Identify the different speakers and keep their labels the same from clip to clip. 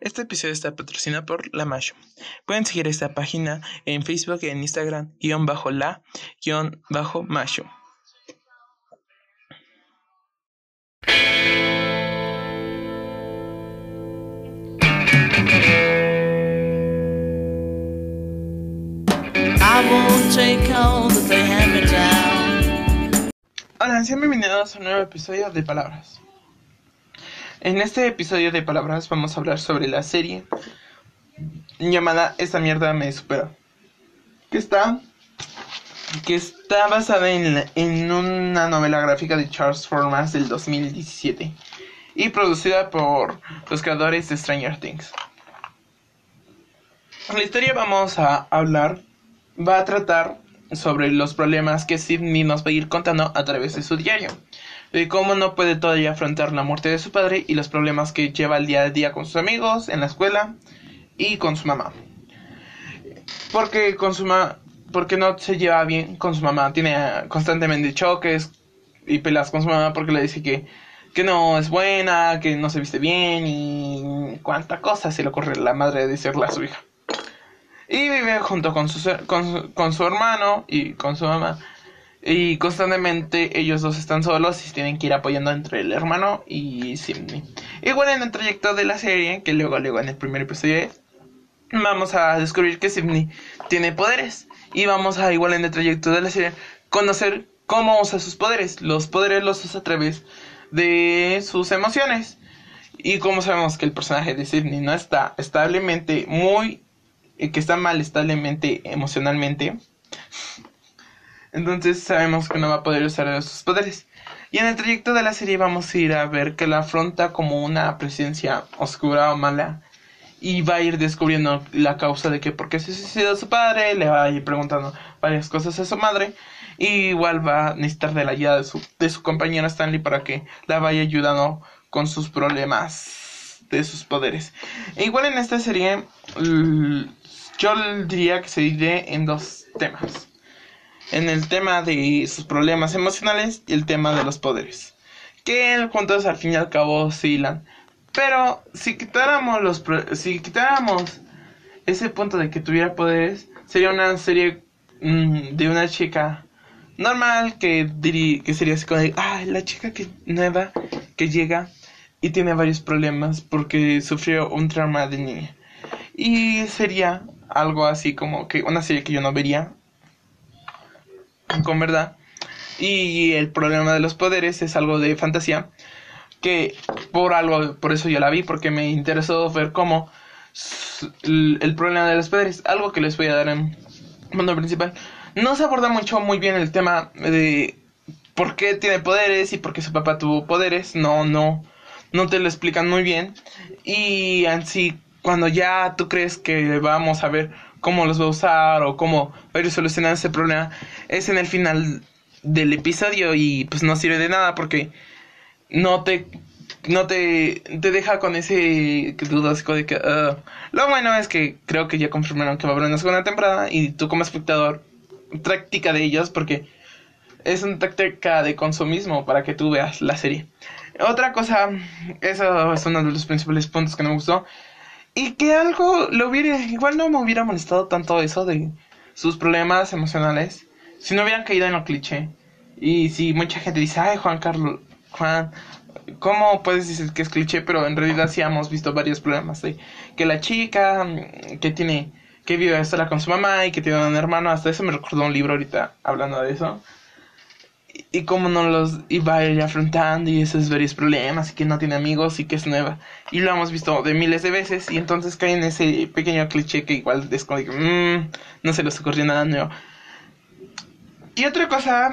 Speaker 1: Este episodio está patrocinado por La Mayo. Pueden seguir esta página en Facebook y en Instagram, guion bajo la, guion bajo Mayo. Hola, sean bienvenidos a un nuevo episodio de Palabras. En este episodio de Palabras vamos a hablar sobre la serie llamada Esta mierda me supera. Que está que está basada en, en una novela gráfica de Charles Formas del 2017 y producida por los creadores de Stranger Things. La historia vamos a hablar, va a tratar sobre los problemas que Sidney nos va a ir contando a través de su diario de cómo no puede todavía afrontar la muerte de su padre y los problemas que lleva el día a día con sus amigos, en la escuela y con su mamá. Porque con su porque no se lleva bien con su mamá, tiene constantemente choques y pelas con su mamá porque le dice que, que no es buena, que no se viste bien y cuánta cosa se le ocurre a la madre de decirle a su hija. Y vive junto con su, con, con su hermano y con su mamá y constantemente ellos dos están solos y tienen que ir apoyando entre el hermano y Sidney. Igual en el trayecto de la serie, que luego, luego en el primer episodio, vamos a descubrir que Sidney tiene poderes. Y vamos a, igual en el trayecto de la serie, conocer cómo usa sus poderes. Los poderes los usa a través de sus emociones. Y como sabemos que el personaje de Sidney no está establemente muy... que está mal establemente emocionalmente entonces sabemos que no va a poder usar sus poderes. Y en el trayecto de la serie vamos a ir a ver que la afronta como una presencia oscura o mala. Y va a ir descubriendo la causa de que por qué se suicidó su padre. Le va a ir preguntando varias cosas a su madre. Igual va a necesitar de la ayuda de su, de su compañera Stanley para que la vaya ayudando con sus problemas de sus poderes. E igual en esta serie yo diría que se divide en dos temas en el tema de sus problemas emocionales y el tema de los poderes. Que juntos al fin y al cabo oscilan. Pero si quitáramos los si quitáramos ese punto de que tuviera poderes, sería una serie mm, de una chica normal que diría que sería así como ah, la chica que nueva que llega y tiene varios problemas porque sufrió un trauma de niña. Y sería algo así como que una serie que yo no vería con verdad. Y el problema de los poderes es algo de fantasía. Que por algo, por eso yo la vi, porque me interesó ver cómo el, problema de los poderes, algo que les voy a dar en mundo principal. No se aborda mucho muy bien el tema de por qué tiene poderes y por qué su papá tuvo poderes. No, no, no te lo explican muy bien. Y así, cuando ya tú crees que vamos a ver cómo los va a usar o cómo va a ir ese problema es en el final del episodio y pues no sirve de nada porque no te no te, te deja con ese dudas de que uh, lo bueno es que creo que ya confirmaron que va a haber una segunda temporada y tú como espectador práctica de ellos porque es una táctica de consumismo para que tú veas la serie. Otra cosa, eso es uno de los principales puntos que me gustó, y que algo lo hubiera, igual no me hubiera molestado tanto eso de sus problemas emocionales si no hubieran caído en lo cliché. Y si mucha gente dice, ay Juan Carlos, Juan, ¿cómo puedes decir que es cliché? Pero en realidad sí hemos visto varios problemas de que la chica mm, que tiene, que vive sola con su mamá y que tiene un hermano, hasta eso me recordó un libro ahorita hablando de eso y cómo no los iba a ir afrontando y esos varios problemas y que no tiene amigos y que es nueva. Y lo hemos visto de miles de veces y entonces cae en ese pequeño cliché que igual es como mmm, no se les ocurrió nada nuevo. Y otra cosa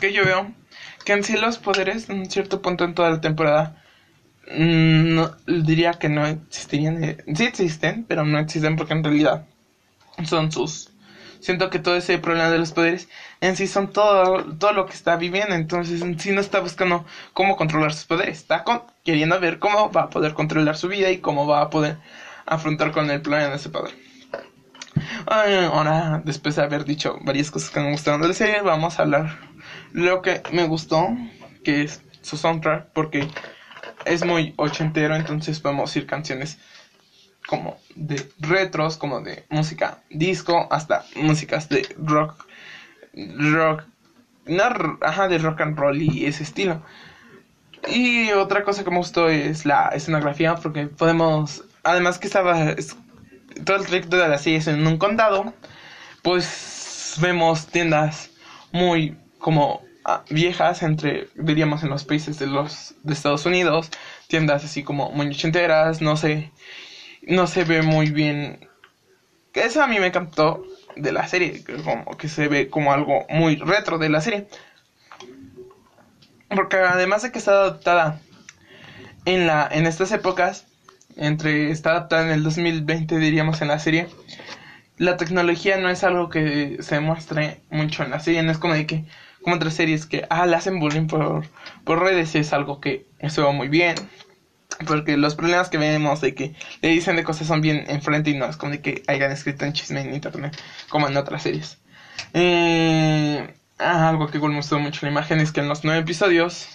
Speaker 1: que yo veo, que en sí los poderes en cierto punto en toda la temporada mm, no, diría que no existirían. Sí existen, pero no existen porque en realidad son sus siento que todo ese problema de los poderes en sí son todo, todo lo que está viviendo. Entonces, en sí no está buscando cómo controlar sus poderes. Está queriendo ver cómo va a poder controlar su vida y cómo va a poder afrontar con el problema de ese poder. Ahora, después de haber dicho varias cosas que me gustaron de la serie, vamos a hablar lo que me gustó, que es su soundtrack, porque es muy ochentero, entonces podemos ir canciones como de retros, como de música disco, hasta músicas de rock, rock, no, ajá, de rock and roll y ese estilo. Y otra cosa que me gustó es la escenografía, porque podemos, además que estaba todo el trayecto de la serie es en un condado, pues vemos tiendas muy como ah, viejas entre diríamos en los países de los de Estados Unidos tiendas así como muy ochenteras no sé no se ve muy bien. Eso a mí me encantó de la serie como que se ve como algo muy retro de la serie. Porque además de que está adaptada en la en estas épocas entre está adaptada en el 2020 diríamos en la serie la tecnología no es algo que se muestre mucho en la serie. No es como de que como otras series que ah le hacen bullying por por redes es algo que se va muy bien porque los problemas que vemos de que le dicen de cosas son bien enfrente y no es como de que hayan escrito en chisme en internet como en otras series eh, ah, algo que me gustó mucho la imagen es que en los nueve episodios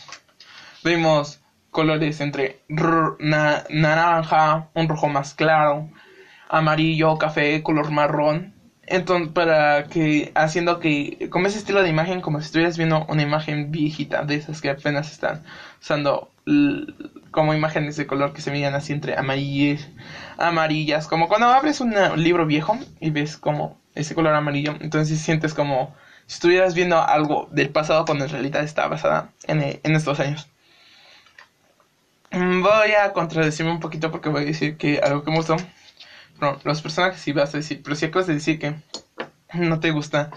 Speaker 1: vemos colores entre naranja, un rojo más claro, amarillo, café, color marrón. Entonces, para que, haciendo que, como ese estilo de imagen, como si estuvieras viendo una imagen viejita, de esas que apenas están usando como imágenes de color que se veían así entre amarillas, amarillas, como cuando abres un libro viejo y ves como ese color amarillo, entonces sientes como si estuvieras viendo algo del pasado cuando en realidad está basada en, en estos años. Mm, voy a contradecirme un poquito porque voy a decir que algo que me gustó. Los personajes sí vas a decir, pero si acabas de decir que no te gusta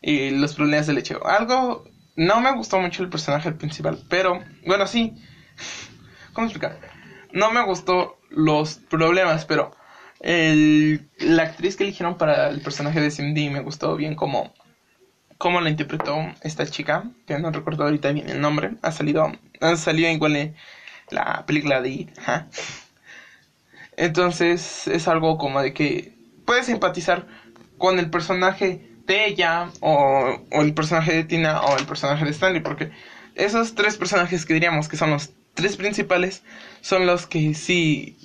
Speaker 1: y los problemas del lecheo. Algo, no me gustó mucho el personaje principal, pero bueno, sí. ¿Cómo explicar? No me gustó los problemas, pero el, la actriz que eligieron para el personaje de Cindy me gustó bien como cómo la interpretó esta chica, que no recuerdo ahorita bien el nombre, ha salido, ha salido igual la película de It. Entonces es algo como de que puedes simpatizar con el personaje de ella o, el personaje de Tina o el personaje de Stanley porque esos tres personajes que diríamos que son los tres principales son los que sí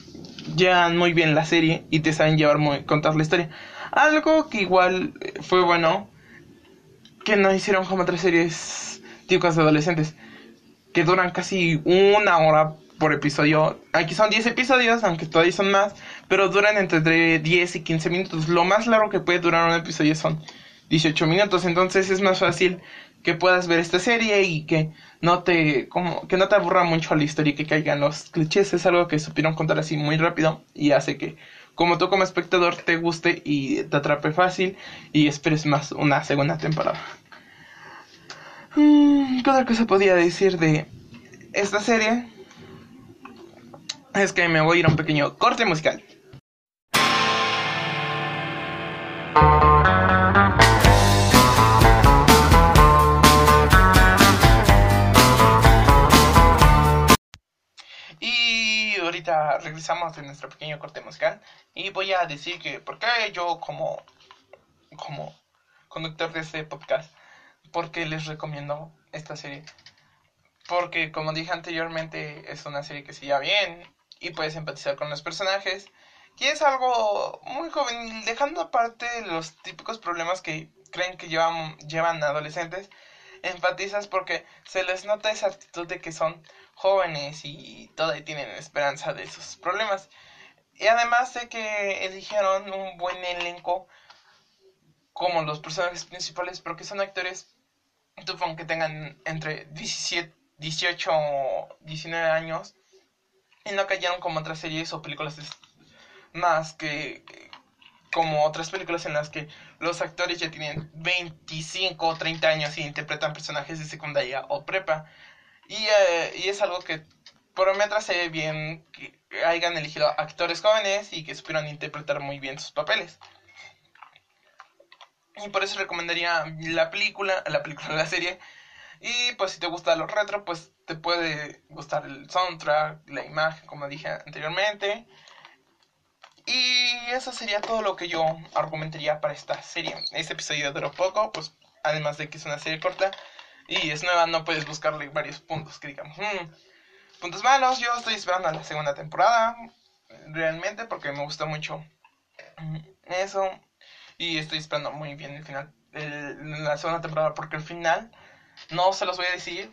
Speaker 1: llevan muy bien la serie y te saben llevar muy contar la historia. Algo que igual fue bueno que no hicieron como otras series típicas de adolescentes que duran casi una hora por episodio. Aquí son 10 episodios, aunque todavía son más, pero duran entre 10 y 15 minutos. Lo más largo que puede durar un episodio son 18 minutos, entonces es más fácil que puedas ver esta serie y que no te como que no te aburra mucho la historia y que caigan los clichés, es algo que supieron contar así muy rápido y hace que como tú como espectador te guste y te atrape fácil y esperes más una segunda temporada. Mm, ¿Qué otra cosa podía decir de esta serie? Es que me voy a ir a un pequeño corte musical. Y ahorita regresamos de nuestro pequeño corte musical y voy a decir que por qué yo como como conductor de este podcast porque les recomiendo esta serie. Porque, como dije anteriormente, es una serie que se lleva bien y puedes empatizar con los personajes. Y es algo muy joven, dejando aparte los típicos problemas que creen que llevan, llevan adolescentes. Empatizas porque se les nota esa actitud de que son jóvenes y todavía tienen esperanza de sus problemas. Y además de que eligieron un buen elenco como los personajes principales, porque son actores que tengan entre 17, 18 o 19 años y no cayeron como otras series o películas más que como otras películas en las que los actores ya tienen 25 o 30 años y interpretan personajes de secundaria o prepa. Y, eh, y es algo que por me atrasé bien que hayan elegido actores jóvenes y que supieron interpretar muy bien sus papeles. Y por eso recomendaría la película, la película, la serie. Y pues si te gusta lo retro, pues te puede gustar el soundtrack, la imagen, como dije anteriormente. Y eso sería todo lo que yo argumentaría para esta serie. Este episodio duró poco, pues además de que es una serie corta y es nueva, no puedes buscarle varios puntos que digamos, hmm, puntos malos, yo estoy esperando la segunda temporada, realmente, porque me gusta mucho eso. Y estoy esperando muy bien el final, la segunda temporada, porque el final, no se los voy a decir,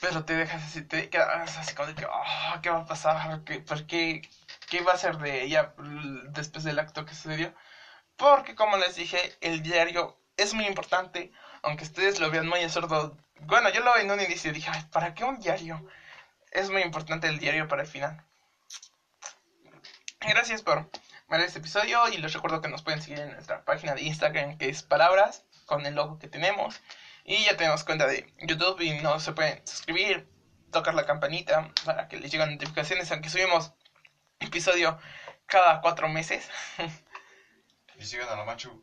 Speaker 1: pero te dejas así, te quedas así como de que, oh, ¿qué va a pasar? ¿Qué, ¿Por qué? ¿Qué va a ser de ella después del acto que sucedió? Porque, como les dije, el diario es muy importante, aunque ustedes lo vean muy absurdo. Bueno, yo lo en un inicio dije, ¿para qué un diario? Es muy importante el diario para el final. Gracias por ver este episodio y les recuerdo que nos pueden seguir en nuestra página de Instagram que es Palabras con el logo que tenemos. Y ya tenemos cuenta de YouTube y no se pueden suscribir, tocar la campanita para que les lleguen notificaciones, aunque subimos episodio cada cuatro meses.
Speaker 2: y sigan a la Machu.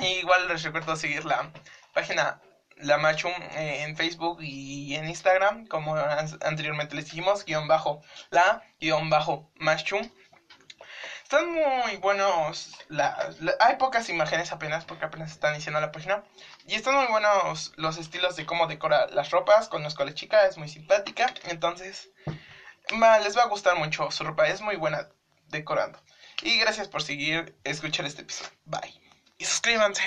Speaker 1: igual les recuerdo seguir la página La Machu eh, en Facebook y en Instagram, como anteriormente les dijimos, guion bajo la, guion bajo Machu. Están muy buenos. hay pocas imágenes apenas porque apenas están iniciando la página. Y están muy buenos los estilos de cómo decora las ropas. con la chica es muy simpática. Entonces, les va a gustar mucho su ropa. Es muy buena decorando. Y gracias por seguir, escuchar este episodio. Bye. Y suscríbanse.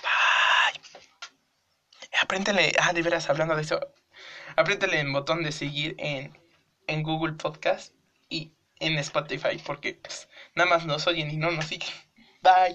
Speaker 1: Bye. Apréntele. Ah, de veras, hablando de eso. Apréntele el botón de seguir en, en Google Podcast y en Spotify porque pues, nada más nos oyen y no nos siguen. Bye.